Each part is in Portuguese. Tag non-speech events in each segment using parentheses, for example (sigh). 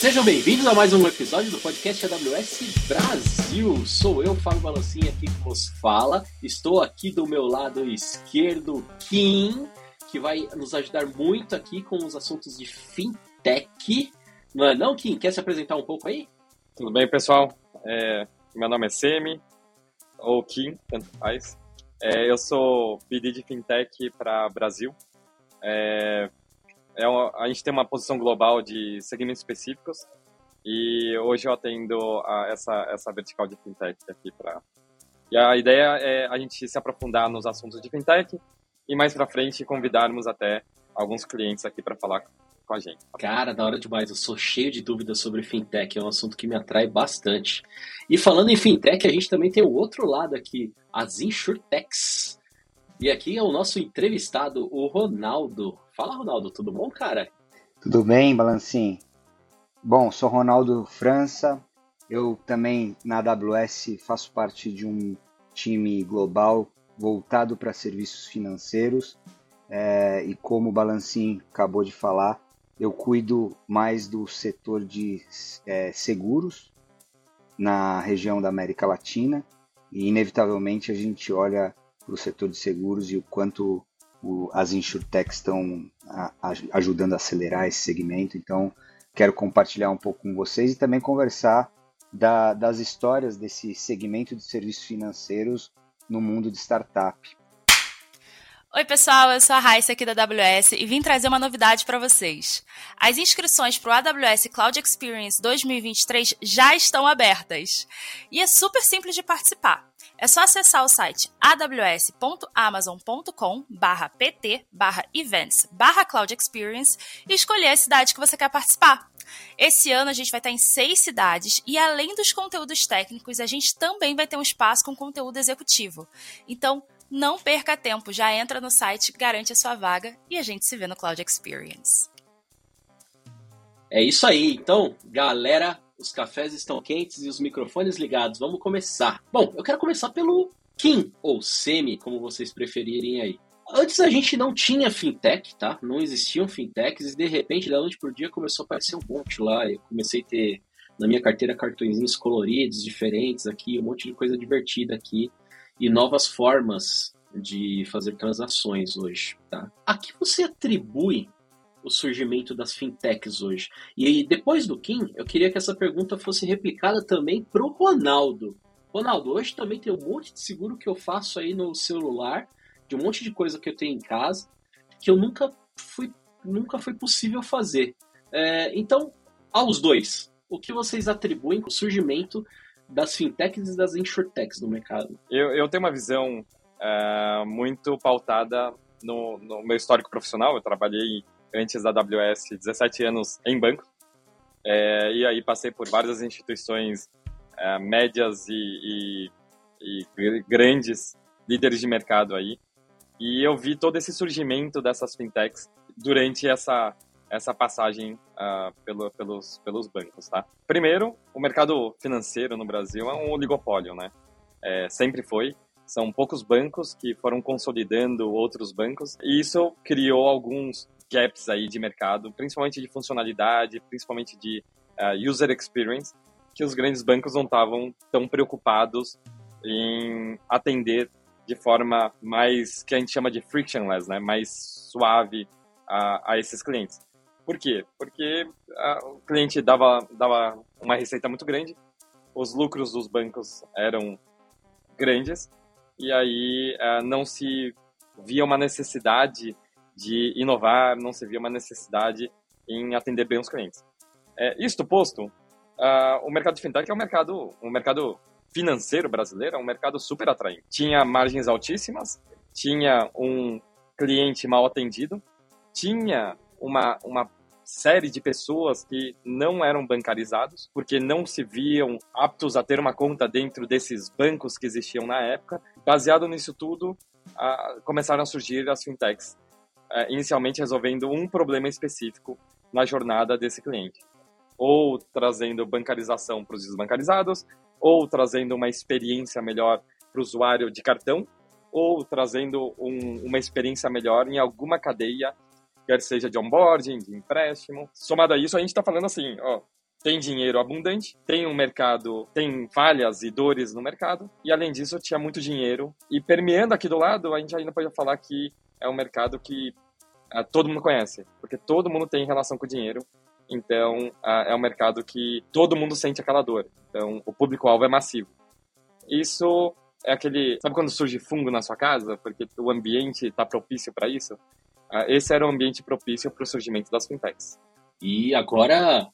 Sejam bem-vindos a mais um episódio do podcast AWS Brasil. Sou eu, Fábio Balancinha, aqui que vos fala. Estou aqui do meu lado esquerdo, Kim, que vai nos ajudar muito aqui com os assuntos de fintech. Não é não, Kim? Quer se apresentar um pouco aí? Tudo bem, pessoal? É, meu nome é Semi, ou Kim, tanto faz. É, eu sou BD de Fintech para Brasil. É, é uma, a gente tem uma posição global de segmentos específicos e hoje eu atendo essa, essa vertical de Fintech aqui para... E a ideia é a gente se aprofundar nos assuntos de Fintech e mais para frente convidarmos até alguns clientes aqui para falar com a gente. Cara, da hora demais. Eu sou cheio de dúvidas sobre fintech. É um assunto que me atrai bastante. E falando em fintech, a gente também tem o outro lado aqui, as insurtechs. E aqui é o nosso entrevistado, o Ronaldo. Fala, Ronaldo, tudo bom, cara? Tudo bem, Balancim? Bom, sou Ronaldo França. Eu também na AWS faço parte de um time global voltado para serviços financeiros. É, e como o Balancim acabou de falar, eu cuido mais do setor de é, seguros na região da América Latina e inevitavelmente a gente olha para o setor de seguros e o quanto o, as insurtechs estão ajudando a acelerar esse segmento. Então, quero compartilhar um pouco com vocês e também conversar da, das histórias desse segmento de serviços financeiros no mundo de startup. Oi, pessoal, eu sou a Raíssa aqui da AWS e vim trazer uma novidade para vocês. As inscrições para o AWS Cloud Experience 2023 já estão abertas. E é super simples de participar. É só acessar o site aws.amazon.com pt events cloud experience e escolher a cidade que você quer participar. Esse ano a gente vai estar em seis cidades e além dos conteúdos técnicos, a gente também vai ter um espaço com conteúdo executivo. Então, não perca tempo, já entra no site, garante a sua vaga e a gente se vê no Cloud Experience. É isso aí, então, galera, os cafés estão quentes e os microfones ligados. Vamos começar. Bom, eu quero começar pelo Kim, ou Semi, como vocês preferirem aí. Antes a gente não tinha fintech, tá? Não existiam fintechs e de repente, da noite por dia, começou a aparecer um monte lá. Eu comecei a ter na minha carteira cartõezinhos coloridos, diferentes aqui, um monte de coisa divertida aqui e novas formas de fazer transações hoje. Tá? A que você atribui o surgimento das fintechs hoje? E depois do Kim, eu queria que essa pergunta fosse replicada também para o Ronaldo. Ronaldo, hoje também tem um monte de seguro que eu faço aí no celular, de um monte de coisa que eu tenho em casa, que eu nunca fui, nunca foi possível fazer. É, então, aos dois, o que vocês atribuem o surgimento das fintechs e das insurtechs no mercado? Eu, eu tenho uma visão uh, muito pautada no, no, meu histórico profissional. Eu trabalhei antes da AWS 17 anos em banco. É, e aí passei por várias instituições é, médias e, e, e, grandes líderes de mercado aí. E eu vi todo esse surgimento dessas fintechs durante essa essa passagem uh, pelo, pelos, pelos bancos, tá? Primeiro, o mercado financeiro no Brasil é um oligopólio, né? É, sempre foi. São poucos bancos que foram consolidando outros bancos e isso criou alguns gaps aí de mercado, principalmente de funcionalidade, principalmente de uh, user experience, que os grandes bancos não estavam tão preocupados em atender de forma mais que a gente chama de frictionless, né? Mais suave a, a esses clientes. Por quê? Porque a, o cliente dava, dava uma receita muito grande, os lucros dos bancos eram grandes, e aí uh, não se via uma necessidade de inovar, não se via uma necessidade em atender bem os clientes. É, isto posto, uh, o mercado de fintech é um mercado, um mercado financeiro brasileiro, é um mercado super atraente. Tinha margens altíssimas, tinha um cliente mal atendido, tinha uma, uma série de pessoas que não eram bancarizados, porque não se viam aptos a ter uma conta dentro desses bancos que existiam na época. Baseado nisso tudo, começaram a surgir as fintechs, é, inicialmente resolvendo um problema específico na jornada desse cliente. Ou trazendo bancarização para os desbancarizados, ou trazendo uma experiência melhor para o usuário de cartão, ou trazendo um, uma experiência melhor em alguma cadeia quer seja de onboarding, de empréstimo. Somado a isso, a gente está falando assim, ó, tem dinheiro abundante, tem um mercado, tem falhas e dores no mercado, e além disso tinha muito dinheiro. E permeando aqui do lado, a gente ainda pode falar que é um mercado que uh, todo mundo conhece, porque todo mundo tem relação com o dinheiro. Então, uh, é um mercado que todo mundo sente aquela dor. Então, o público-alvo é massivo. Isso é aquele. Sabe quando surge fungo na sua casa? Porque o ambiente está propício para isso? Uh, esse era o ambiente propício para o surgimento das fintechs. E agora,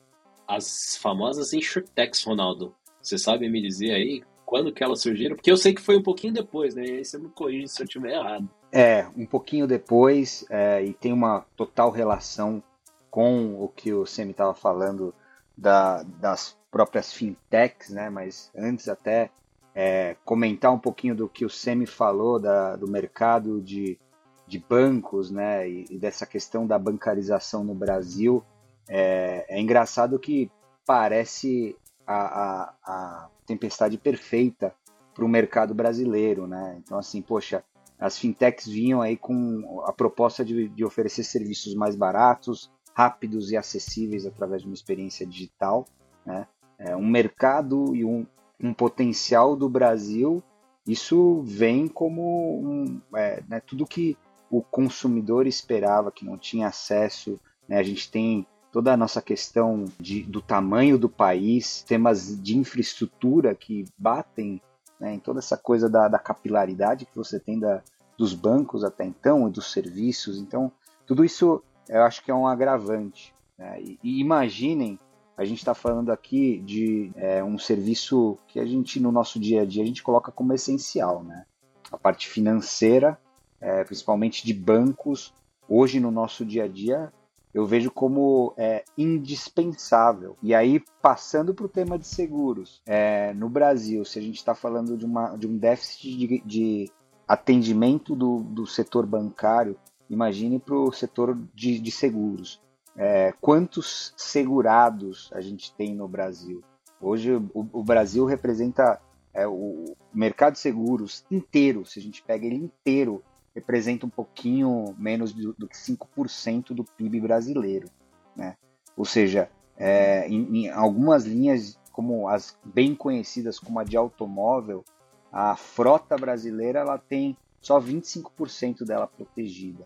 as famosas insurtechs, Ronaldo. Você sabe me dizer aí quando que elas surgiram? Porque eu sei que foi um pouquinho depois, né? E aí você me corrige se eu estiver errado. É, um pouquinho depois, é, e tem uma total relação com o que o Semi estava falando da, das próprias fintechs, né? Mas antes até é, comentar um pouquinho do que o Semi falou da, do mercado de, de bancos, né? E, e dessa questão da bancarização no Brasil. É, é engraçado que parece a, a, a tempestade perfeita para o mercado brasileiro, né? Então, assim, poxa, as fintechs vinham aí com a proposta de, de oferecer serviços mais baratos, rápidos e acessíveis através de uma experiência digital, né? É, um mercado e um, um potencial do Brasil, isso vem como um, é, né, tudo que o consumidor esperava, que não tinha acesso. Né? A gente tem toda a nossa questão de, do tamanho do país, temas de infraestrutura que batem né, em toda essa coisa da, da capilaridade que você tem da, dos bancos até então e dos serviços. Então, tudo isso eu acho que é um agravante. Né? E, e, imaginem, a gente está falando aqui de é, um serviço que a gente, no nosso dia a dia, a gente coloca como essencial. Né? A parte financeira, é, principalmente de bancos, hoje no nosso dia a dia, eu vejo como é, indispensável. E aí, passando para o tema de seguros, é, no Brasil, se a gente está falando de, uma, de um déficit de, de atendimento do, do setor bancário, imagine para o setor de, de seguros. É, quantos segurados a gente tem no Brasil? Hoje o, o Brasil representa é, o mercado de seguros inteiro, se a gente pega ele inteiro, representa um pouquinho menos do, que 5% do PIB brasileiro. Né? Ou seja, é, em, em, algumas linhas, como as bem conhecidas como a de automóvel, a frota brasileira ela tem só 25% dela protegida.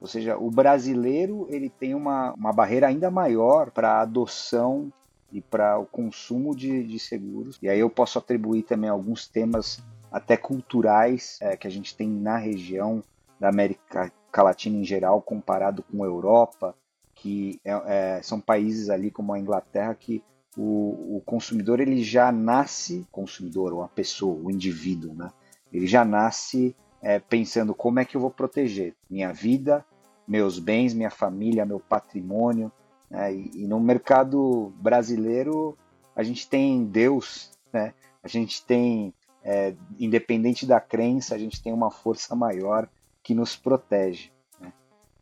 Ou seja, o brasileiro ele tem uma, uma barreira ainda maior para a adoção e para o consumo de, de, seguros. E aí eu posso atribuir também alguns temas até culturais é, que a gente tem na região, da América Latina em geral, comparado com a Europa, que é, é, são países ali como a Inglaterra que o, o, consumidor ele já nasce, consumidor ou a pessoa, o indivíduo, né? Ele já nasce é, pensando como é que eu vou proteger minha vida, meus bens, minha família, meu patrimônio. Né? E, e, no mercado brasileiro a gente tem Deus, né? A gente tem, é, independente da crença, a gente tem uma força maior que nos protege. Né?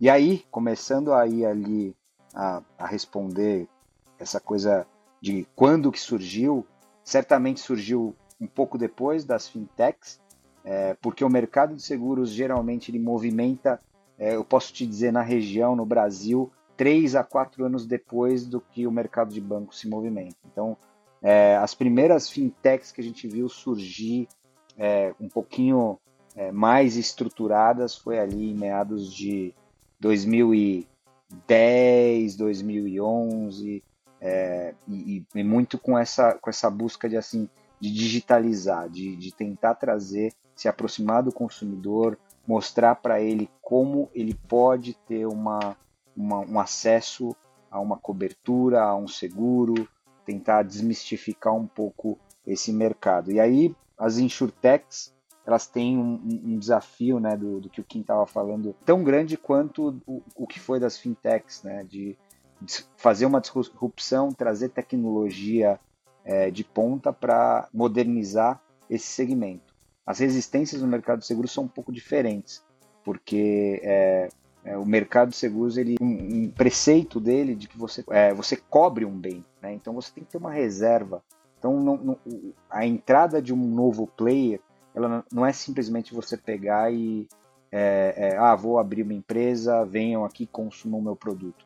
E aí, começando a ir ali a, a responder essa coisa de quando que surgiu, certamente surgiu um pouco depois das fintechs, é, porque o mercado de seguros geralmente ele movimenta, é, eu posso te dizer, na região, no Brasil, três a quatro anos depois do que o mercado de banco se movimenta. Então, é, as primeiras fintechs que a gente viu surgir é, um pouquinho é, mais estruturadas foi ali em meados de 2010, 2011, é, e, e, muito com essa, com essa busca de assim de digitalizar, de, de tentar trazer, se aproximar do consumidor, mostrar para ele como ele pode ter uma, uma, um acesso a uma cobertura, a um seguro, tentar desmistificar um pouco esse mercado. E aí as insurtechs elas têm um, um desafio, né, do, do, que o Kim estava falando, tão grande quanto o, o que foi das fintechs, né, de, fazer uma disrupção, trazer tecnologia é, de ponta para modernizar esse segmento. As resistências no mercado de seguros são um pouco diferentes, porque é, é, o mercado de seguros, ele, um, um preceito dele de que você, é, você cobre um bem, né? então você tem que ter uma reserva. Então, não, não, a entrada de um novo player ela não é simplesmente você pegar e é, é, ah, vou abrir uma empresa, venham aqui consumam meu produto.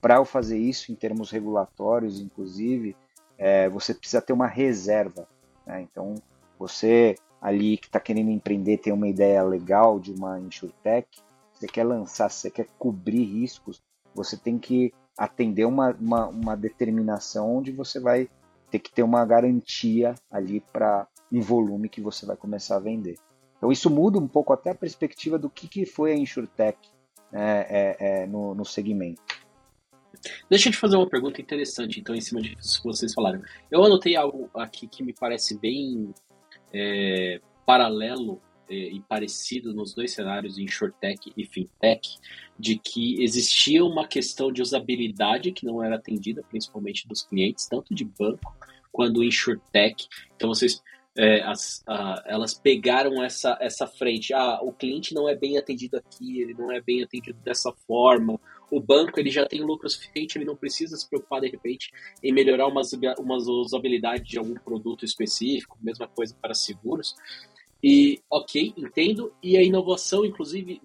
Para eu fazer isso, em termos regulatórios, inclusive, é, você precisa ter uma reserva. Né? Então, você ali que está querendo empreender, tem uma ideia legal de uma insurtech, você quer lançar, você quer cobrir riscos, você tem que atender uma, uma, uma determinação onde você vai ter que ter uma garantia ali para um volume que você vai começar a vender. Então isso muda um pouco até a perspectiva do que, que foi a InsurTech né, é, é, no, no segmento. Deixa eu te fazer uma pergunta interessante, então, em cima disso que vocês falaram. Eu anotei algo aqui que me parece bem é, paralelo é, e parecido nos dois cenários, InsurTech e FinTech, de que existia uma questão de usabilidade que não era atendida, principalmente dos clientes, tanto de banco quanto InsurTech. Então, vocês é, as, a, elas pegaram essa, essa frente. Ah, o cliente não é bem atendido aqui, ele não é bem atendido dessa forma. O banco ele já tem lucro suficiente, ele não precisa se preocupar de repente em melhorar uma, uma usabilidade de algum produto específico, mesma coisa para seguros. E ok, entendo. E a inovação, inclusive,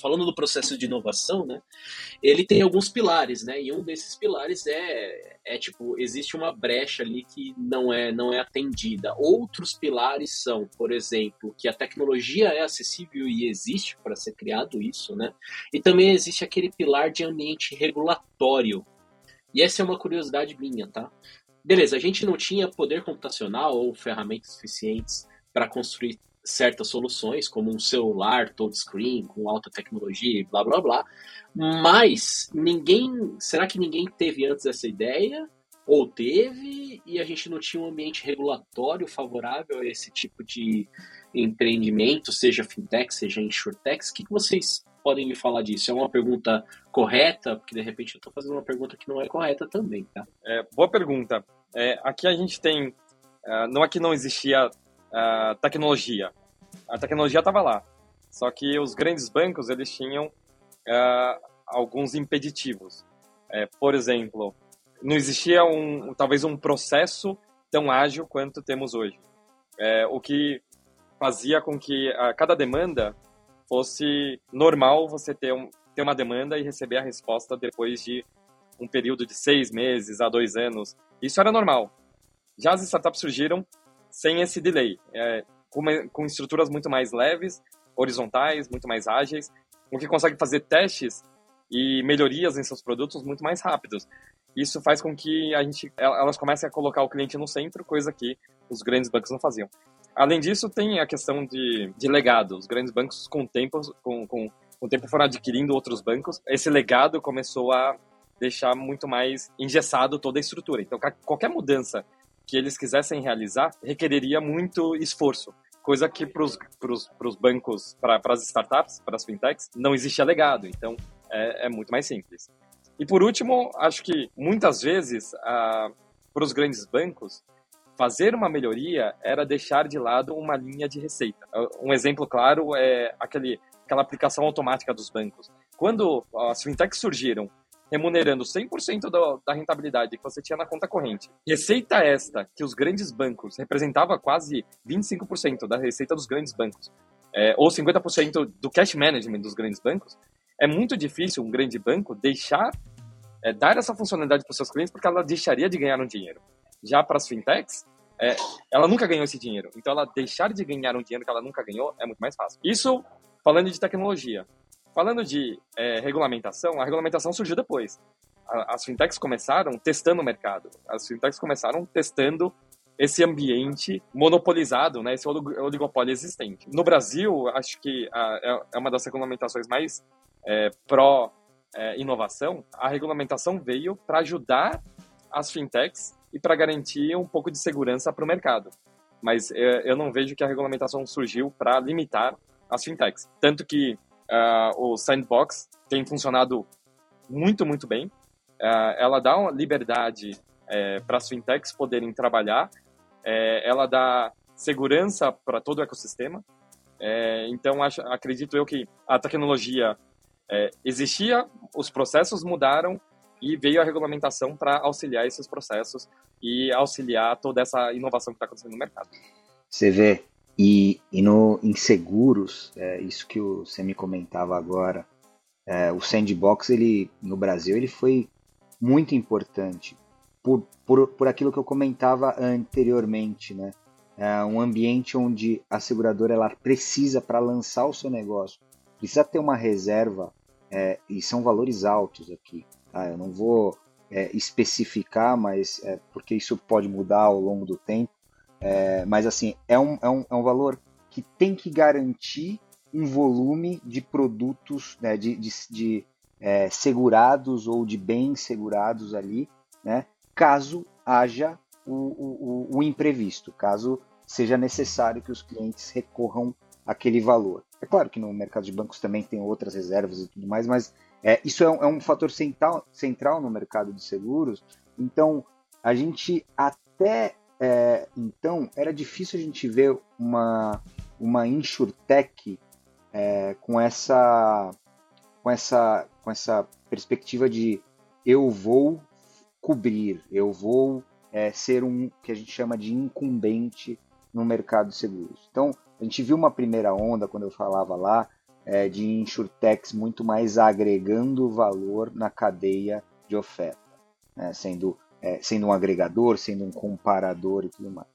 falando do processo de inovação, né, ele tem alguns pilares, né, e um desses pilares é, é tipo, existe uma brecha ali que não é, não é atendida. Outros pilares são, por exemplo, que a tecnologia é acessível e existe para ser criado isso, né, e também existe aquele pilar de ambiente regulatório. E essa é uma curiosidade minha, tá? Beleza, a gente não tinha poder computacional ou ferramentas suficientes para construir certas soluções, como um celular touchscreen com alta tecnologia e blá blá blá. Mas ninguém. Será que ninguém teve antes essa ideia? Ou teve e a gente não tinha um ambiente regulatório favorável a esse tipo de empreendimento, seja fintech, seja insurtech? O que, vocês podem me falar disso? É uma pergunta correta? Porque de repente eu estou fazendo uma pergunta que não é correta também, tá? É, boa pergunta. É, aqui a gente tem. Uh, não é que não existia tecnologia. A tecnologia estava lá, só que os grandes bancos eles tinham uh, alguns impeditivos. É, por exemplo, não existia um talvez um processo tão ágil quanto temos hoje. É, o que fazia com que a cada demanda fosse normal você ter, um, ter uma demanda e receber a resposta depois de um período de seis meses a dois anos. Isso era normal. Já as startups surgiram sem esse delay, é, com, com estruturas muito mais leves, horizontais, muito mais ágeis, o que consegue fazer testes e melhorias em seus produtos muito mais rápidos. Isso faz com que a gente, elas comecem a colocar o cliente no centro, coisa que os grandes bancos não faziam. Além disso, tem a questão de, de legado. Os grandes bancos, com o tempo, com, com, com o tempo, foram adquirindo outros bancos. Esse legado começou a deixar muito mais engessado toda a estrutura. Então, qualquer mudança que eles quisessem realizar requereria muito esforço, coisa que para os bancos, para as startups, para as fintechs, não existia legado. Então, é, é, muito mais simples. E por último, acho que muitas vezes, para os grandes bancos, fazer uma melhoria era deixar de lado uma linha de receita. Um exemplo claro é aquele, aquela aplicação automática dos bancos. Quando as fintechs surgiram remunerando 100% da, da rentabilidade que você tinha na conta corrente. Receita esta que os grandes bancos representava quase 25% da receita dos grandes bancos, é, ou 50% do cash management dos grandes bancos, é muito difícil um grande banco deixar, é, dar essa funcionalidade para os seus clientes porque ela deixaria de ganhar um dinheiro. Já para as fintechs, é, ela nunca ganhou esse dinheiro. Então, ela deixar de ganhar um dinheiro que ela nunca ganhou é muito mais fácil. Isso falando de tecnologia. Falando de é, regulamentação, a regulamentação surgiu depois. as fintechs começaram testando o mercado. As fintechs começaram testando esse ambiente monopolizado, né, esse oligopólio existente. No Brasil, acho que a, é, é uma das regulamentações mais é, pró-inovação. É, a regulamentação veio para ajudar as fintechs e para garantir um pouco de segurança para o mercado. Mas é, eu não vejo que a regulamentação surgiu para limitar as fintechs. Tanto que uh, o Sandbox tem funcionado muito, muito bem. Uh, ela dá uma liberdade é, para as fintechs poderem trabalhar, é, ela dá segurança para todo o ecossistema. É, então, acho, acredito eu que a tecnologia é, existia, os processos mudaram e veio a regulamentação para auxiliar esses processos e auxiliar toda essa inovação que está acontecendo no mercado. Você vê, e, e no, em seguros, é, isso que você me comentava agora, é, o sandbox ele, no Brasil ele foi muito importante. por, por, por aquilo que eu comentava anteriormente, né? É um ambiente onde a seguradora ela precisa para lançar o seu negócio, precisa ter uma reserva é, e são valores altos aqui. Tá? Eu não vou é, especificar, mas é, porque isso pode mudar ao longo do tempo. É, mas assim é um, é, um, é um valor que tem que garantir um volume de produtos, né, de, de, de é, segurados ou de bens segurados ali, né, caso haja o, o, o, imprevisto, caso seja necessário que os clientes recorram àquele valor. É claro que no mercado de bancos também tem outras reservas e tudo mais, mas é, isso é um, é um, fator central, central no mercado de seguros. Então, a gente até é, então era difícil a gente ver uma, uma insurtech é, com essa com essa com essa perspectiva de eu vou cobrir, eu vou é, ser um que a gente chama de incumbente no mercado de seguros. Então, a gente viu uma primeira onda quando eu falava lá é, de insurtechs muito mais agregando valor na cadeia de oferta, né? sendo, é, sendo um agregador, sendo um comparador e tudo mais.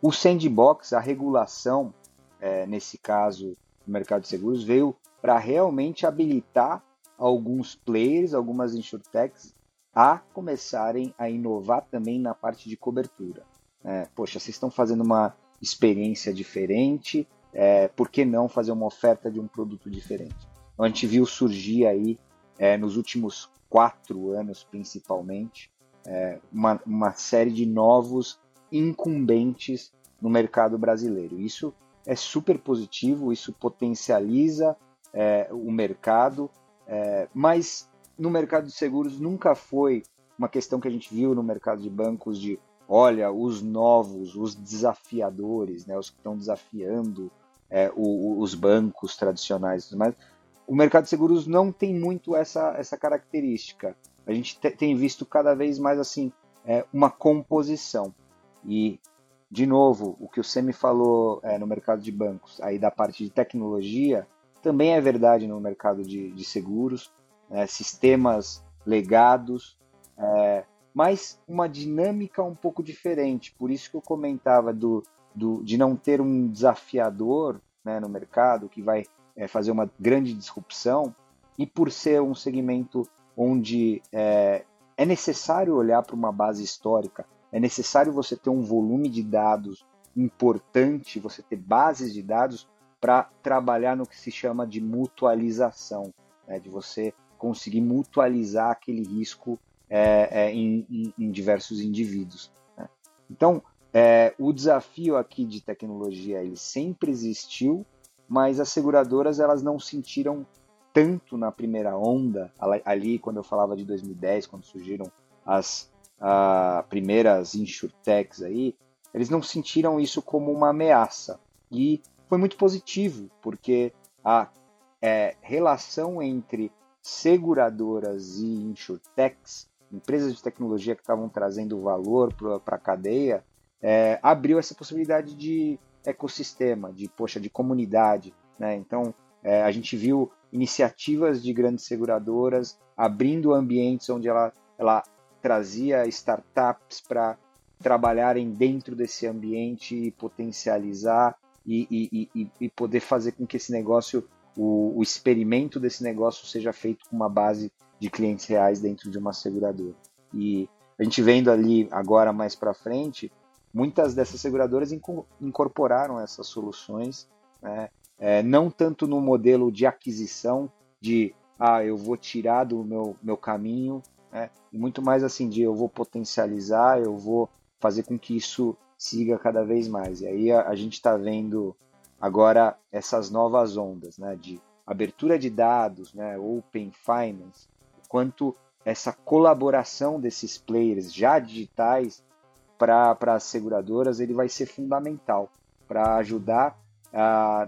O sandbox, a regulação, é, nesse caso, no mercado de seguros, veio para realmente habilitar alguns players, algumas insurtechs, a começarem a inovar também na parte de cobertura. É, poxa, vocês estão fazendo uma experiência diferente, é, por que não fazer uma oferta de um produto diferente? Então, a gente viu surgir aí, é, nos últimos quatro anos principalmente, é, uma, uma série de novos incumbentes no mercado brasileiro. Isso é super positivo, isso potencializa é, o mercado, é, mas no mercado de seguros nunca foi uma questão que a gente viu no mercado de bancos de olha, os novos, os desafiadores, né, os que estão desafiando é, o, os bancos tradicionais. Mas o mercado de seguros não tem muito essa, essa característica. A gente tem visto cada vez mais assim é, uma composição. E, de novo, o que o Semi falou é, no mercado de bancos, aí da parte de tecnologia, também é verdade no mercado de, de seguros é, sistemas legados, é, mas uma dinâmica um pouco diferente. Por isso que eu comentava do, do de não ter um desafiador né, no mercado que vai é, fazer uma grande disrupção e por ser um segmento onde é, é necessário olhar para uma base histórica, é necessário você ter um volume de dados importante, você ter bases de dados para trabalhar no que se chama de mutualização, né, de você conseguir mutualizar aquele risco é, é, em, em, em, diversos indivíduos. Né? Então, é, o desafio aqui de tecnologia ele sempre existiu, mas as seguradoras elas não sentiram tanto na primeira onda, ali quando eu falava de 2010, quando surgiram as a, primeiras insurtechs aí, eles não sentiram isso como uma ameaça. E foi muito positivo, porque a é, relação entre seguradoras e insurtechs, empresas de tecnologia que estavam trazendo valor para a cadeia, é, abriu essa possibilidade de ecossistema, de poxa, de comunidade. Né? Então, é, a gente viu iniciativas de grandes seguradoras abrindo ambientes onde ela, ela trazia startups para trabalharem dentro desse ambiente e potencializar e, e, e, e poder fazer com que esse negócio o, o experimento desse negócio seja feito com uma base de clientes reais dentro de uma seguradora. E a gente vendo ali agora mais para frente, muitas dessas seguradoras incorporaram essas soluções, né? É, não tanto no modelo de aquisição, de ah, eu vou tirar do meu, meu caminho, né? muito mais assim de eu vou potencializar, eu vou fazer com que isso siga cada vez mais. E aí a, a gente está vendo agora essas novas ondas, né, de abertura de dados, né, open finance, quanto essa colaboração desses players já digitais para as seguradoras ele vai ser fundamental para ajudar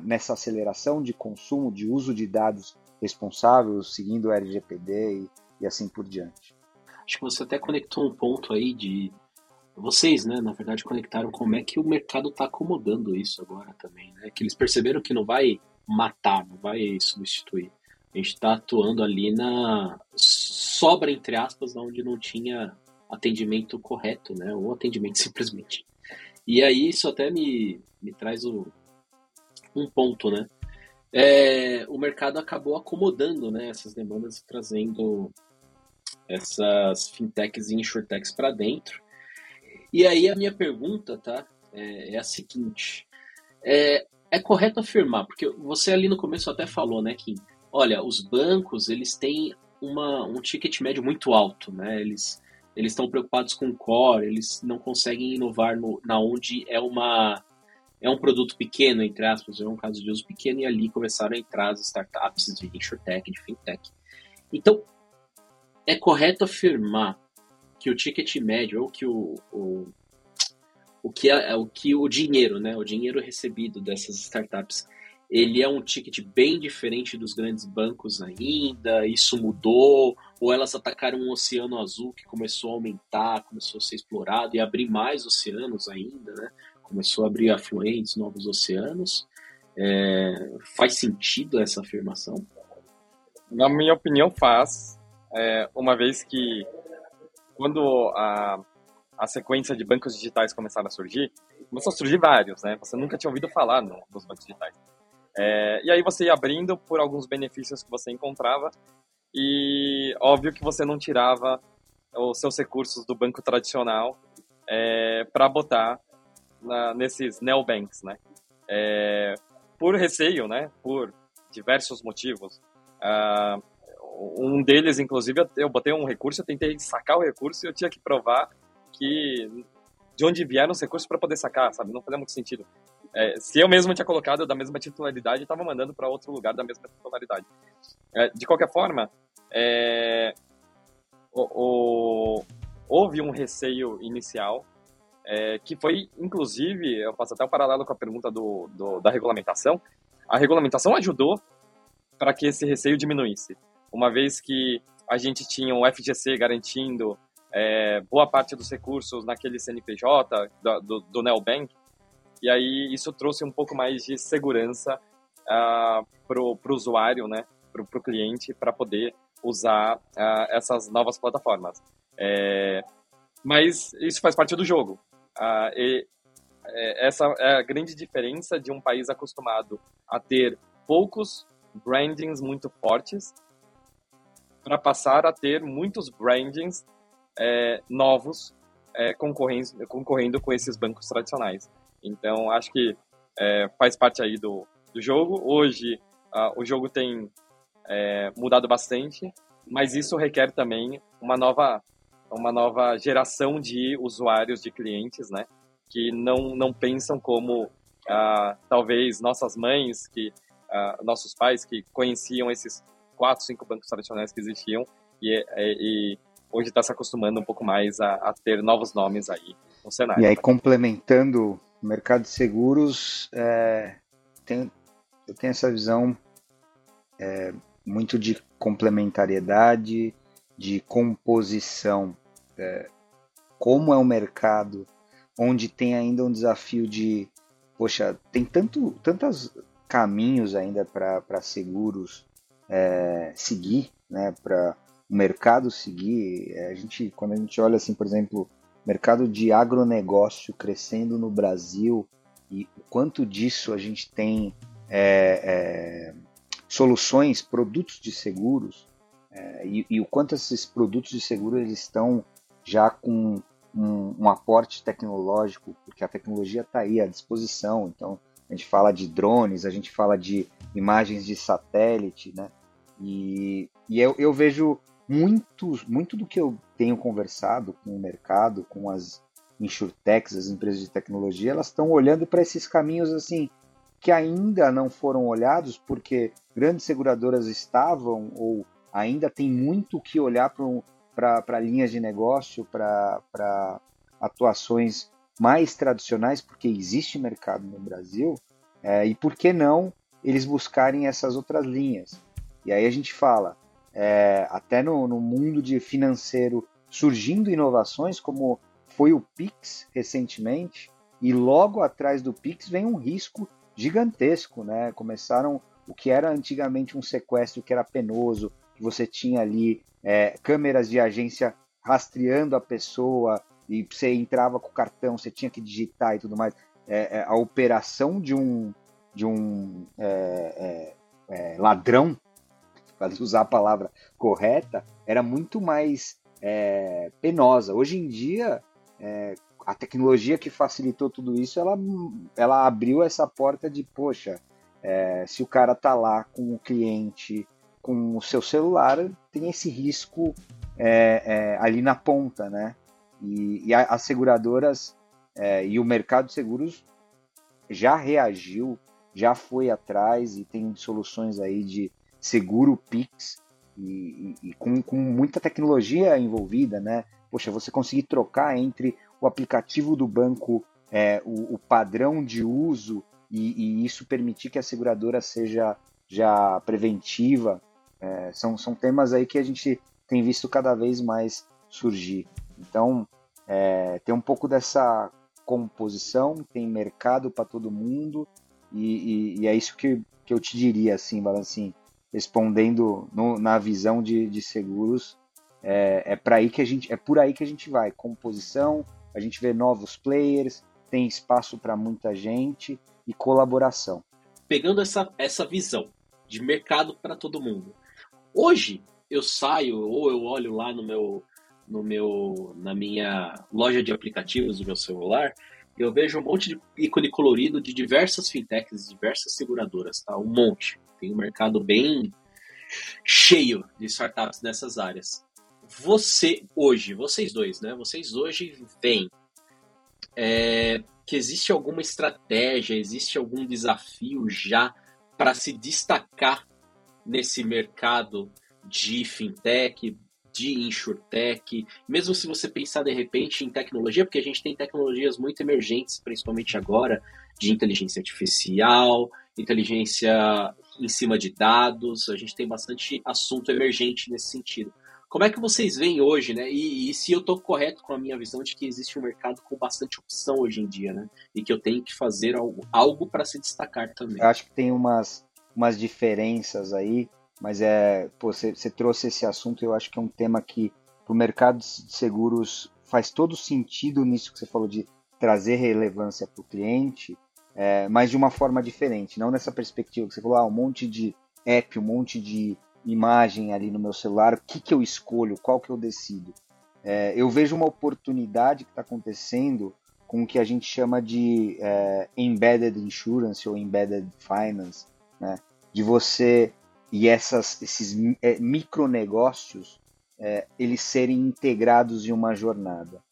nessa aceleração de consumo, de uso de dados responsáveis, seguindo o LGPD e, e assim por diante. Acho que você até conectou um ponto aí de vocês, né, na verdade, conectaram como é que o mercado está acomodando isso agora também, né? Que eles perceberam que não vai matar, não vai substituir. A gente está atuando ali na sobra, entre aspas, onde não tinha atendimento correto, né? Ou atendimento (laughs) simplesmente. E aí isso até me, me traz o, um ponto, né? É, o mercado acabou acomodando né, essas demandas, trazendo essas fintechs e insurtechs para dentro. E aí a minha pergunta, tá, é, é a seguinte: é, é, correto afirmar, porque você ali no começo até falou, né, que, olha, os bancos eles têm uma, um ticket médio muito alto, né? Eles eles estão preocupados com core, eles não conseguem inovar no, na onde é uma é um produto pequeno, entre aspas, é um caso de uso pequeno, e ali começaram a entrar as startups de insurtech, de fintech. Então, é correto afirmar que o ticket médio, ou que o, o, o, que, é, o que o dinheiro, né, o dinheiro recebido dessas startups, ele é um ticket bem diferente dos grandes bancos ainda, isso mudou, ou elas atacaram um oceano azul que começou a aumentar, começou a ser explorado e abrir mais oceanos ainda, né? Começou a abrir afluentes, novos oceanos. É, faz sentido essa afirmação? Na minha opinião, faz. É, uma vez que quando a, a sequência de bancos digitais começaram a surgir, começou a surgir vários, né? Você nunca tinha ouvido falar no, bancos digitais. É, e aí você ia abrindo por alguns benefícios que você encontrava e óbvio que você não tirava os seus recursos do banco tradicional é, para botar na, nesses neobanks, né? É, por receio, né? Por diversos motivos. Uh, um deles, inclusive, eu, botei um recurso, eu tentei sacar o recurso e eu tinha que provar que de onde vieram os recursos para poder sacar, sabe? Não fazia muito sentido. É, se eu mesmo tinha colocado da mesma titularidade, estava mandando para outro lugar da mesma titularidade. É, de qualquer forma, é, o, o, houve um receio inicial, é, que foi, inclusive, eu faço até um paralelo com a pergunta do, do da regulamentação, a regulamentação ajudou para que esse receio diminuísse, uma vez que a gente tinha o FGC garantindo é, boa parte dos recursos naquele CNPJ do, do, do Neobank, e aí isso trouxe um pouco mais de segurança uh, para o usuário, né, para o cliente, para poder usar uh, essas novas plataformas. É, mas isso faz parte do jogo. Uh, e, é, essa é a grande diferença de um país acostumado a ter poucos brandings muito fortes para passar a ter muitos brandings é, novos é, concorrendo, concorrendo com esses bancos tradicionais. Então, acho que é, faz parte aí do, do jogo. Hoje, uh, o jogo tem é, mudado bastante, mas isso requer também uma nova, uma nova geração de usuários, de clientes, né? Que não, não pensam como uh, talvez nossas mães, que uh, nossos pais que conheciam esses quatro, cinco bancos tradicionais que existiam e, e, e hoje está se acostumando um pouco mais a, a, ter novos nomes aí no cenário. E aí, complementando o mercado de seguros, é, tem, eu tenho essa visão é, muito de complementariedade, de composição. É, como é um mercado onde tem ainda um desafio de, poxa, tem tanto, tantos caminhos ainda para seguros é, seguir, né, para o mercado seguir. É, a gente, quando a gente olha assim, por exemplo, mercado de agronegócio crescendo no Brasil e o quanto disso a gente tem é, é, soluções, produtos de seguros é, e, e, o quanto esses produtos de seguro eles estão já com um, um aporte tecnológico, porque a tecnologia está aí à disposição. Então a gente fala de drones, a gente fala de imagens de satélite, né? E, e eu, eu vejo muito, muito do que eu tenho conversado com o mercado, com as insurtechs, as empresas de tecnologia, elas estão olhando para esses caminhos assim que ainda não foram olhados porque grandes seguradoras estavam ou ainda tem muito que olhar para linhas de negócio, para atuações mais tradicionais, porque existe mercado no Brasil, é, e por que não eles buscarem essas outras linhas? E aí a gente fala, é, até no, no mundo de financeiro surgindo inovações como foi o Pix recentemente e logo atrás do Pix vem um risco gigantesco, né? Começaram o que era antigamente um sequestro que era penoso, você tinha ali é, câmeras de agência rastreando a pessoa e você entrava com o cartão, você tinha que digitar e tudo mais. É, é, a operação de um, de um é, é, é ladrão, (laughs) para usar a palavra correta, era muito mais é, penosa. Hoje em dia, a tecnologia que facilitou tudo isso, ela, ela abriu essa porta de, poxa, se o cara tá lá com o cliente, com o seu celular, tem esse risco ali na ponta, né? E, e as seguradoras é, e o mercado de seguros já reagiu, já foi atrás e tem soluções aí de seguro Pix e, e, e com, com, muita tecnologia envolvida, né? Poxa, você conseguir trocar entre o aplicativo do banco, é, o, o, padrão de uso e, e, isso permitir que a seguradora seja já preventiva, é, são, são temas aí que a gente tem visto cada vez mais surgir. Então, é, tem um pouco dessa composição, tem mercado para todo mundo, e, e, e, é isso que, que eu te diria, assim, assim respondendo no, na visão de, de seguros, é, é, aí que a gente, é por aí que a gente vai, composição, a gente vê novos players, tem espaço para muita gente e colaboração. Pegando essa, essa visão de mercado para todo mundo, hoje eu saio ou eu olho lá no meu no meu, na minha loja de aplicativos do meu celular, eu vejo um monte de ícone colorido de diversas fintechs, diversas seguradoras, tá? Um monte. Tem um mercado bem cheio de startups nessas áreas. Você hoje, vocês dois, né? Vocês hoje veem é, que existe alguma estratégia, existe algum desafio já para se destacar nesse mercado de fintech, de insurtech, mesmo se você pensar de repente em tecnologia, porque a gente tem tecnologias muito emergentes, principalmente agora, de inteligência artificial, inteligência em cima de dados, a gente tem bastante assunto emergente nesse sentido. Como é que vocês veem hoje, né? E, e se eu estou correto com a minha visão de que existe um mercado com bastante opção hoje em dia, né? E que eu tenho que fazer algo, algo para se destacar também. Eu acho que tem umas, umas diferenças aí mas é, pô, você, trouxe esse assunto, eu acho que é um tema que para o mercado de seguros faz todo sentido nisso que você falou de trazer relevância para o cliente, é, mas de uma forma diferente, não nessa perspectiva que você falou, ah, um monte de app, um monte de imagem ali no meu celular, o que, que eu escolho, qual que eu decido. É, eu vejo uma oportunidade que está acontecendo com o que a gente chama de é, embedded insurance ou embedded finance, né? de você e essas, esses é, micronegócios é, eles serem integrados em uma jornada.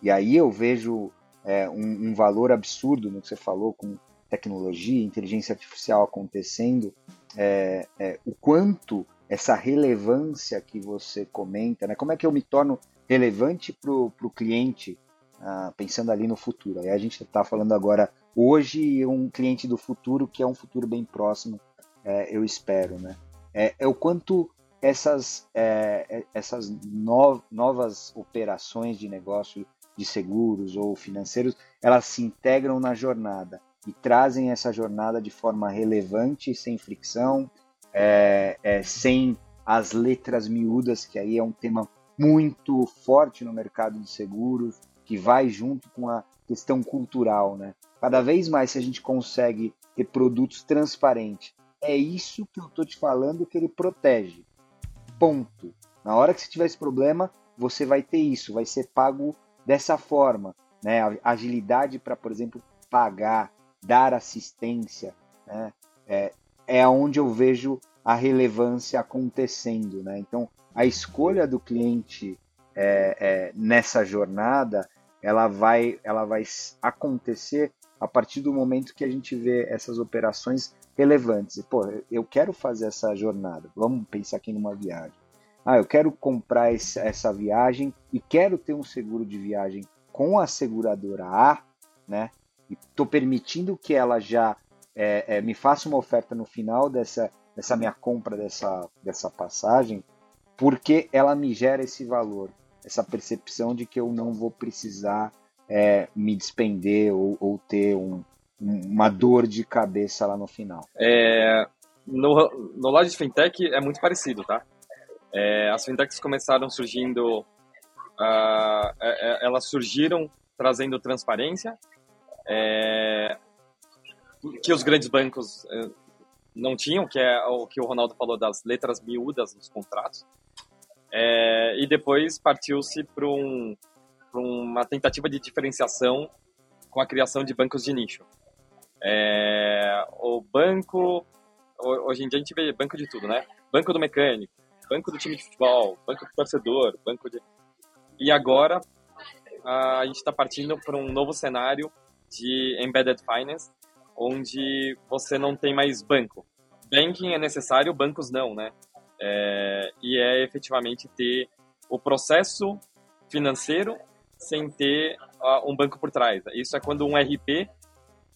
E aí eu vejo é, um, um, valor absurdo no que você falou com tecnologia, inteligência artificial acontecendo, é, é, o quanto essa relevância que você comenta, né? como é que eu me torno relevante para o cliente, ah, pensando ali no futuro. Aí a gente está falando agora hoje um cliente do futuro que é um futuro bem próximo é, eu espero, né? É, é o quanto essas, é, é essas no, novas operações de negócio de seguros ou financeiros, elas se integram na jornada e trazem essa jornada de forma relevante, sem fricção, é, é, sem as letras miúdas, que aí é um tema muito forte no mercado de seguros, que vai junto com a questão cultural, né? Cada vez mais se a gente consegue ter produtos transparentes, é isso que eu tô te falando que ele protege. Ponto. Na hora que você tiver esse problema, você vai ter isso, vai ser pago dessa forma. Né? agilidade para, por exemplo, pagar, dar assistência, né? é, é onde eu vejo a relevância acontecendo. Né? Então, a escolha do cliente é, é, nessa jornada, ela vai, ela vai acontecer a partir do momento que a gente vê essas operações relevantes. E, pô, eu quero fazer essa jornada. Vamos pensar aqui numa viagem. Ah, eu quero comprar esse, essa viagem e quero ter um seguro de viagem com a seguradora A, né? E estou permitindo que ela já é, é, me faça uma oferta no final dessa, dessa minha compra dessa, dessa passagem, porque ela me gera esse valor, essa percepção de que eu não vou precisar é, me despender ou, ou ter um, uma dor de cabeça lá no final. É, no, no lado de fintech é muito parecido, tá? É, as fintechs começaram surgindo uh, elas surgiram trazendo transparência, é, que os grandes bancos não tinham, que é o que o Ronaldo falou das letras miúdas nos contratos. É, e depois partiu-se para um, uma tentativa de diferenciação com a criação de bancos de nicho. É, o banco, hoje em dia a gente vê banco de tudo, né? Banco do mecânico, banco do time de futebol, banco do torcedor, banco de... E agora a gente está partindo para um novo cenário de embedded finance, onde você não tem mais banco. Banking é necessário, bancos não, né? É, e é efetivamente ter o processo financeiro sem ter uh, um banco por trás. Isso é quando um RP,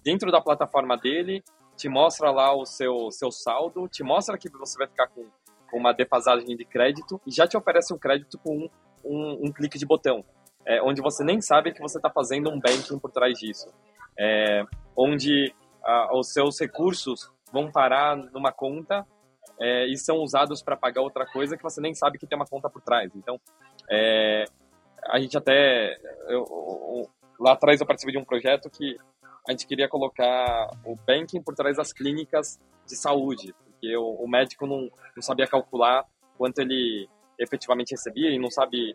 dentro da plataforma dele, te mostra lá o seu, seu saldo, te mostra que você vai ficar com, com uma defasagem de crédito e já te oferece um crédito com um, um, um clique de botão, é, onde você nem sabe que você está fazendo um banking por trás disso. É, onde uh, os seus recursos vão parar numa conta é, e são usados para pagar outra coisa que você nem sabe que tem uma conta por trás. Então, é, a gente até. Eu, eu, lá atrás eu participei de um projeto que a gente queria colocar o banking por trás das clínicas de saúde, porque o, o médico não, não sabia calcular quanto ele efetivamente recebia e não sabe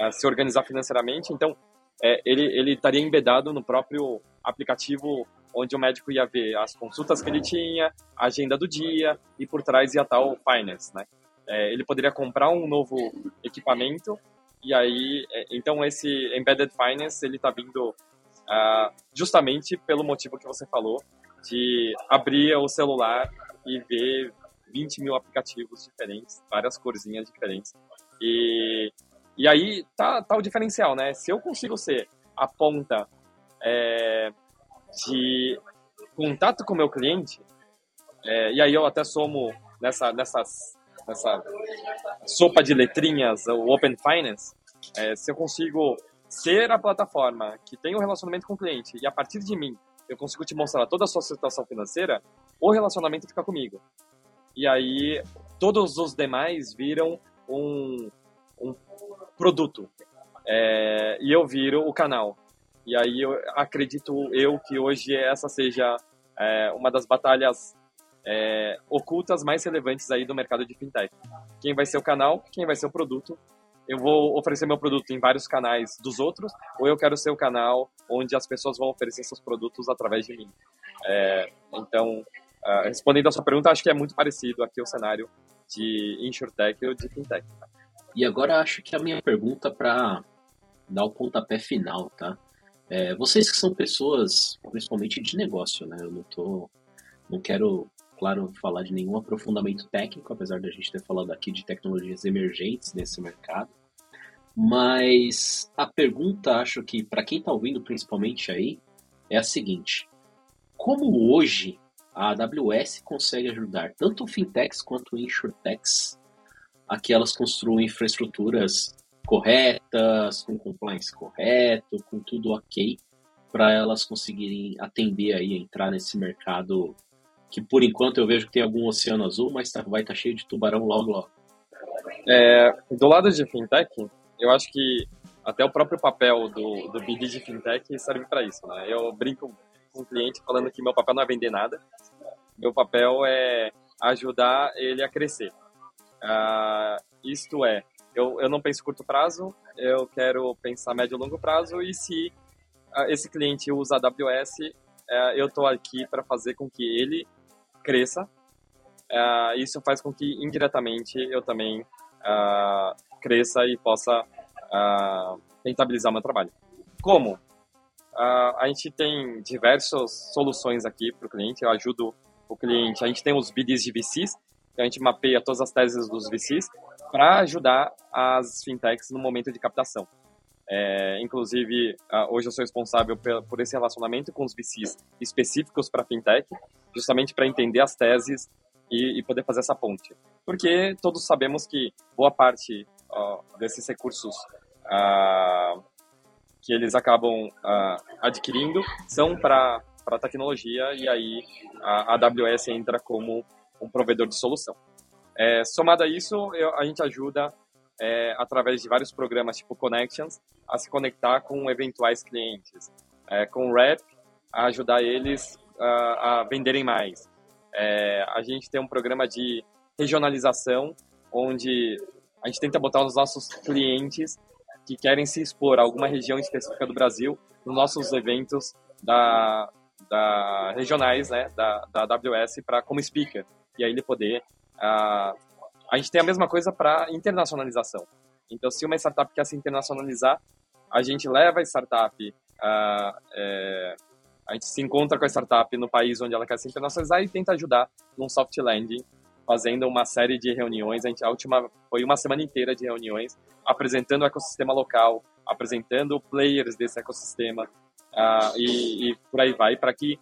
uh, se organizar financeiramente. Então, é, ele, ele estaria embedado no próprio aplicativo onde o médico ia ver as consultas que ele tinha, a agenda do dia e por trás ia estar o finance, né? É, ele poderia comprar um novo equipamento e aí, é, então esse embedded finance ele está vindo uh, justamente pelo motivo que você falou de abrir o celular e ver 20 mil aplicativos diferentes, várias corzinhas diferentes e e aí tá, tá o diferencial, né? Se eu consigo ser a ponta é, de contato com o meu cliente, é, e aí eu até somo nessa, nessas, nessa sopa de letrinhas, o Open Finance, é, se eu consigo ser a plataforma que tem um relacionamento com o cliente e a partir de mim eu consigo te mostrar toda a sua situação financeira, o relacionamento fica comigo. E aí todos os demais viram um, um produto. É, e eu viro o canal. E aí eu acredito eu que hoje essa seja é, uma das batalhas é, ocultas mais relevantes aí do mercado de fintech. Quem vai ser o canal, quem vai ser o produto. Eu vou oferecer meu produto em vários canais dos outros, ou eu quero ser o canal onde as pessoas vão oferecer seus produtos através de mim. É, então, uh, respondendo a sua pergunta, acho que é muito parecido aqui o cenário de InsurTech ou de FinTech. E agora acho que a minha pergunta para dar o pontapé final, tá? É, vocês que são pessoas, principalmente de negócio, né? Eu não tô, não quero, claro, falar de nenhum aprofundamento técnico, apesar da gente ter falado aqui de tecnologias emergentes nesse mercado. Mas a pergunta, acho que para quem está ouvindo principalmente aí, é a seguinte: como hoje a AWS consegue ajudar tanto fintechs quanto insurtechs a que elas construam infraestruturas corretas, com compliance correto, com tudo ok, para elas conseguirem atender aí, entrar nesse mercado que por enquanto eu vejo que tem algum oceano azul, mas tá, vai estar tá cheio de tubarão logo logo. É, do lado de fintech, eu acho que até o próprio papel do, do BD de fintech serve para isso. Né? Eu brinco com o cliente falando que meu papel não é vender nada, meu papel é ajudar ele a crescer. Uh, isto é, eu, eu não penso curto prazo, eu quero pensar médio e longo prazo e se uh, esse cliente usa AWS, é, eu estou aqui para fazer com que ele cresça. Uh, isso faz com que indiretamente eu também cresça e possa rentabilizar meu trabalho. Como? a gente tem diversas soluções aqui para o cliente, eu ajudo o cliente, a gente tem os BDs de VCs, a gente mapeia todas as teses dos VCs para ajudar as fintechs no momento de captação. É, inclusive, hoje eu sou responsável por esse relacionamento com os VCs específicos para fintech, justamente para entender as teses e, e, poder fazer essa ponte. Porque todos sabemos que boa parte desses recursos que eles acabam adquirindo são para tecnologia e aí a AWS entra como um provedor de solução. É, somado a isso, eu, a gente ajuda é, através de vários programas tipo Connections, a se conectar com eventuais clientes. É, com o Rap, a ajudar eles a, a venderem mais. É, a gente tem um programa de regionalização, onde a gente tenta botar os nossos clientes que querem se expor a alguma região específica do Brasil nos nossos eventos da, da regionais, né, da, da AWS para como speaker e aí ele poder uh, a gente tem a mesma coisa para internacionalização. Então, se uma startup quer se internacionalizar, a gente leva a startup, uh, é, a gente se encontra com a startup no país onde ela quer se internacionalizar e tenta ajudar num soft landing, fazendo uma série de reuniões. A, gente, a última foi uma semana inteira de reuniões, apresentando o ecossistema local, apresentando players desse ecossistema e, e por aí vai, para que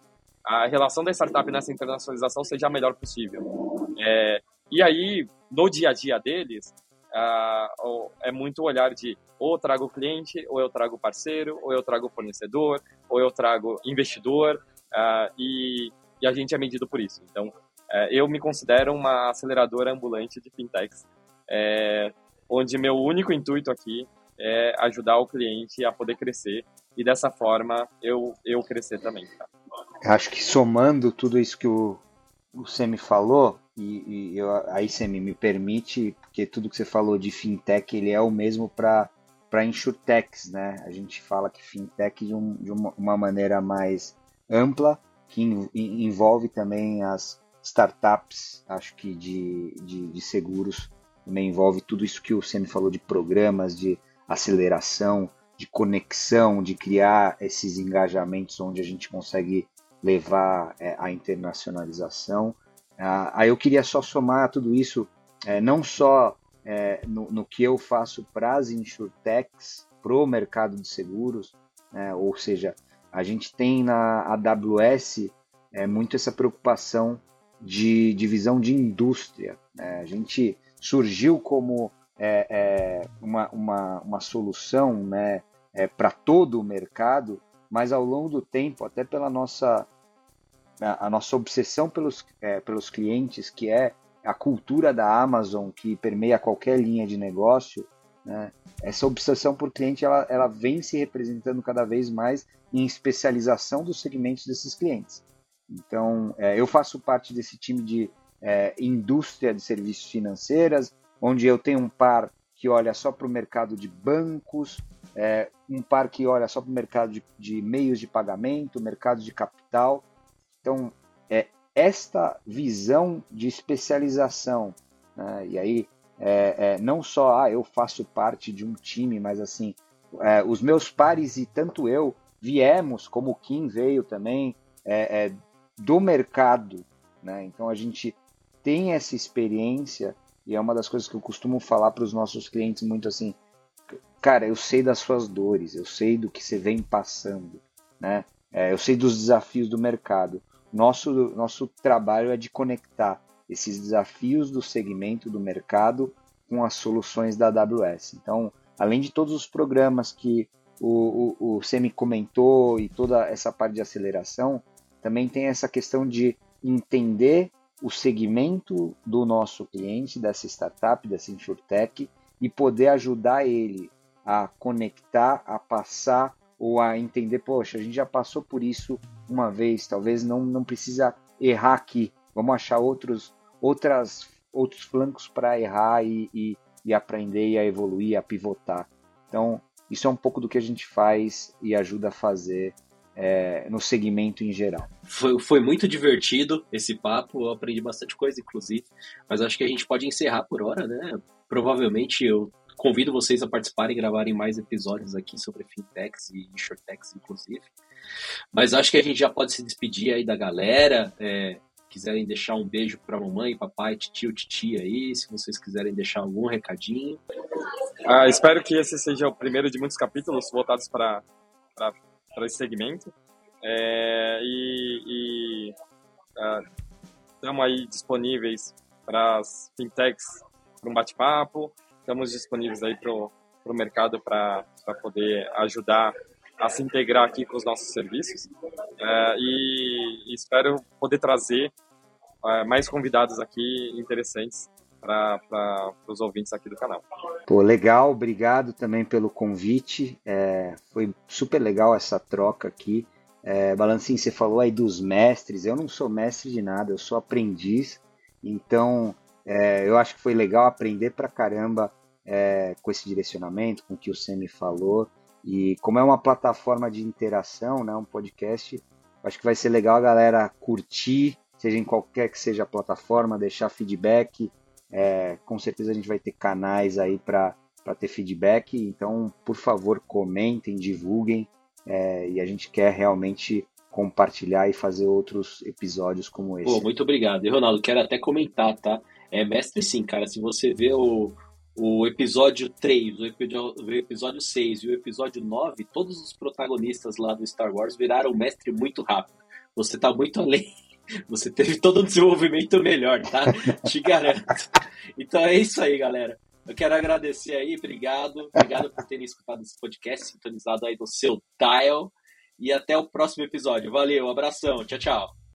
a relação da startup nessa internacionalização seja a melhor possível. É, e aí, no dia a dia deles, uh, é muito o olhar de ou trago cliente, ou eu trago parceiro, ou eu trago fornecedor, ou eu trago investidor, uh, e, e, a gente é medido por isso. Então, uh, eu me considero uma aceleradora ambulante de fintechs, é, onde meu único intuito aqui é ajudar o cliente a poder crescer e dessa forma eu, eu crescer também. Tá? Acho que somando tudo isso que o, o Semi falou, e, e eu, aí Semi me permite, porque tudo que você falou de fintech, ele é o mesmo para para insurtechs, né? A gente fala que fintech de, um, de uma, uma, maneira mais ampla, que in, envolve também as startups, acho que de, de, de, seguros, também envolve tudo isso que o Semi falou de programas, de aceleração, de conexão, de criar esses engajamentos onde a gente consegue levar é, a internacionalização. Ah, aí eu queria só somar tudo isso, é, não só é, no, no, que eu faço para as insurtechs, para o mercado de seguros, né, ou seja, a gente tem na AWS é, muito essa preocupação de divisão de indústria. Né? A gente surgiu como é, é, uma, uma, uma solução né, é, para todo o mercado, mas ao longo do tempo, até pela nossa a, nossa obsessão pelos, é, pelos clientes, que é a cultura da Amazon que permeia qualquer linha de negócio, né? essa obsessão por cliente ela, ela vem se representando cada vez mais em especialização dos segmentos desses clientes. Então, é, eu faço parte desse time de é, indústria de serviços financeiras, onde eu tenho um par que olha só para o mercado de bancos, é, um par que olha só para o mercado de, de, meios de pagamento, mercado de capital. Então, é esta visão de especialização, né? e aí é, é, não só ah, eu faço parte de um time, mas assim, é, os meus pares e tanto eu viemos, como o Kim veio também, é, é, do mercado. Né? Então a gente tem essa experiência e é uma das coisas que eu costumo falar para os nossos clientes muito assim, cara, eu sei das suas dores, eu sei do que você vem passando, né? É, eu sei dos desafios do mercado. Nosso, nosso trabalho é de conectar esses desafios do segmento do mercado com as soluções da AWS. Então, além de todos os programas que o, o, o Semi comentou e toda essa parte de aceleração, também tem essa questão de entender o segmento do nosso cliente, dessa startup, dessa insurtech, e poder ajudar ele a conectar, a passar ou a entender, poxa, a gente já passou por isso uma vez, talvez não, não precisa errar aqui, vamos achar outros, outras, outros flancos para errar e, e, e aprender e a evoluir, a pivotar. Então, isso é um pouco do que a gente faz e ajuda a fazer é, no segmento em geral. Foi, foi muito divertido esse papo, eu aprendi bastante coisa, inclusive, mas acho que a gente pode encerrar por hora, né? Provavelmente eu convido vocês a participarem e gravarem mais episódios aqui sobre fintechs e insurtechs, inclusive. Mas acho que a gente já pode se despedir aí da galera. É, quiserem deixar um beijo para mamãe, papai, tio, titia aí, se vocês quiserem deixar algum recadinho. Ah, espero que esse seja o primeiro de muitos capítulos voltados para esse segmento. É, e estamos uh, aí disponíveis para as fintechs para um bate-papo, estamos disponíveis aí para o mercado para poder ajudar a se integrar aqui com os nossos serviços é, e, espero poder trazer é, mais convidados aqui interessantes para os ouvintes aqui do canal. Pô, legal, obrigado também pelo convite. É, foi super legal essa troca aqui. É, Balancinho, você falou aí dos mestres. Eu não sou mestre de nada, eu sou aprendiz. Então, é, eu acho que foi legal aprender pra caramba é, com esse direcionamento, com o que o Semi falou. E como é uma plataforma de interação, né, um podcast, acho que vai ser legal a galera curtir, seja em qualquer que seja a plataforma, deixar feedback. É, com certeza a gente vai ter canais aí para ter feedback. Então, por favor, comentem, divulguem. É, e a gente quer realmente compartilhar e fazer outros episódios como esse. Pô, muito obrigado. E Ronaldo, quero até comentar, tá? É mestre sim, cara. Se você vê o, o episódio 3, o episódio, o episódio 6 e o episódio 9, todos os protagonistas lá do Star Wars viraram mestre muito rápido. Você tá muito além. (laughs) Você teve todo um desenvolvimento melhor, tá? (laughs) Te garanto. Então é isso aí, galera. Eu quero agradecer aí, obrigado. Obrigado por terem escutado esse podcast, sintonizado aí no seu dial. E até o próximo episódio. Valeu, um abração. Tchau, tchau.